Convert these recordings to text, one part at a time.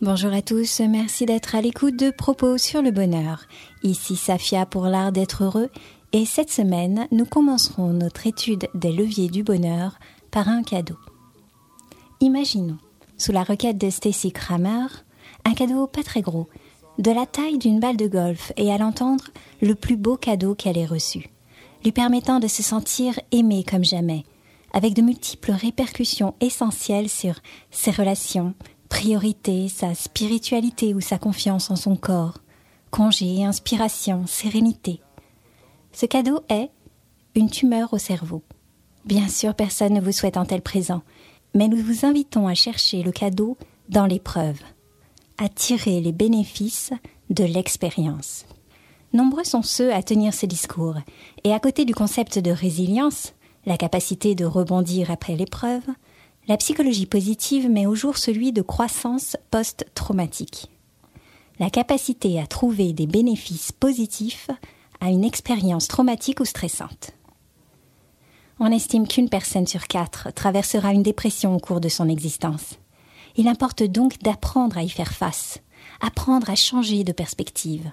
Bonjour à tous, merci d'être à l'écoute de Propos sur le bonheur. Ici Safia pour l'art d'être heureux et cette semaine nous commencerons notre étude des leviers du bonheur par un cadeau. Imaginons, sous la requête de Stacy Kramer, un cadeau pas très gros, de la taille d'une balle de golf et à l'entendre le plus beau cadeau qu'elle ait reçu, lui permettant de se sentir aimée comme jamais, avec de multiples répercussions essentielles sur ses relations, priorité, sa spiritualité ou sa confiance en son corps, congé, inspiration, sérénité. Ce cadeau est une tumeur au cerveau. Bien sûr, personne ne vous souhaite un tel présent, mais nous vous invitons à chercher le cadeau dans l'épreuve, à tirer les bénéfices de l'expérience. Nombreux sont ceux à tenir ce discours, et à côté du concept de résilience, la capacité de rebondir après l'épreuve, la psychologie positive met au jour celui de croissance post-traumatique. La capacité à trouver des bénéfices positifs à une expérience traumatique ou stressante. On estime qu'une personne sur quatre traversera une dépression au cours de son existence. Il importe donc d'apprendre à y faire face, apprendre à changer de perspective.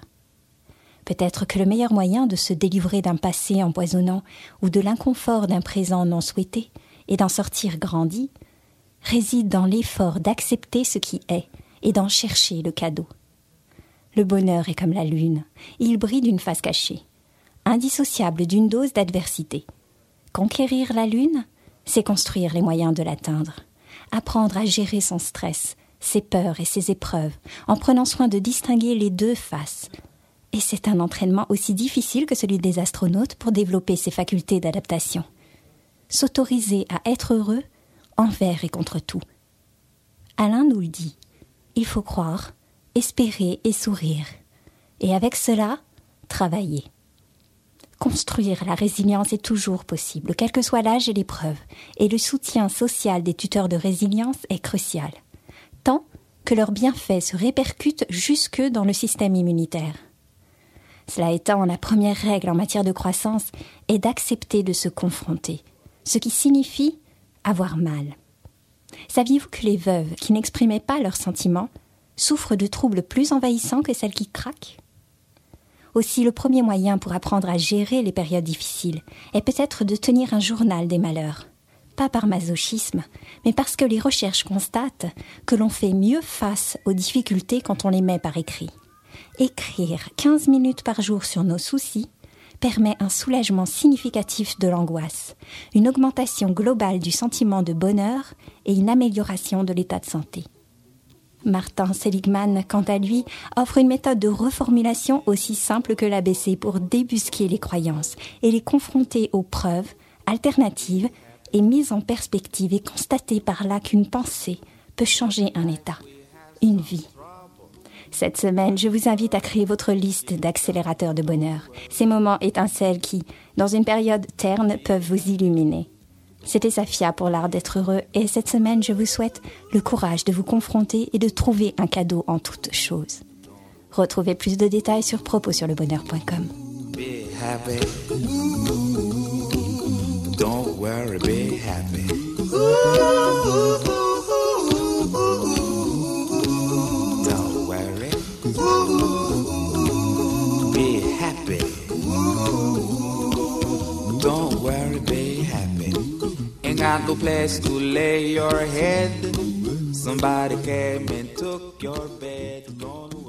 Peut-être que le meilleur moyen de se délivrer d'un passé empoisonnant ou de l'inconfort d'un présent non souhaité et d'en sortir grandi réside dans l'effort d'accepter ce qui est et d'en chercher le cadeau. Le bonheur est comme la lune, il brille d'une face cachée, indissociable d'une dose d'adversité. Conquérir la lune, c'est construire les moyens de l'atteindre, apprendre à gérer son stress, ses peurs et ses épreuves, en prenant soin de distinguer les deux faces. Et c'est un entraînement aussi difficile que celui des astronautes pour développer ses facultés d'adaptation. S'autoriser à être heureux envers et contre tout. Alain nous le dit. Il faut croire, espérer et sourire. Et avec cela, travailler. Construire la résilience est toujours possible, quel que soit l'âge et l'épreuve, et le soutien social des tuteurs de résilience est crucial, tant que leurs bienfaits se répercutent jusque dans le système immunitaire. Cela étant, la première règle en matière de croissance est d'accepter de se confronter, ce qui signifie avoir mal. Saviez-vous que les veuves qui n'exprimaient pas leurs sentiments souffrent de troubles plus envahissants que celles qui craquent? Aussi, le premier moyen pour apprendre à gérer les périodes difficiles est peut-être de tenir un journal des malheurs. Pas par masochisme, mais parce que les recherches constatent que l'on fait mieux face aux difficultés quand on les met par écrit. Écrire 15 minutes par jour sur nos soucis permet un soulagement significatif de l'angoisse, une augmentation globale du sentiment de bonheur et une amélioration de l'état de santé. Martin Seligman, quant à lui, offre une méthode de reformulation aussi simple que l'ABC pour débusquer les croyances et les confronter aux preuves, alternatives et mises en perspective et constater par là qu'une pensée peut changer un état, une vie. Cette semaine, je vous invite à créer votre liste d'accélérateurs de bonheur, ces moments étincelles qui, dans une période terne, peuvent vous illuminer. C'était Safia pour l'art d'être heureux et cette semaine, je vous souhaite le courage de vous confronter et de trouver un cadeau en toutes choses. Retrouvez plus de détails sur propos sur le bonheur.com. got no place to lay your head. Somebody came and took your bed. Don't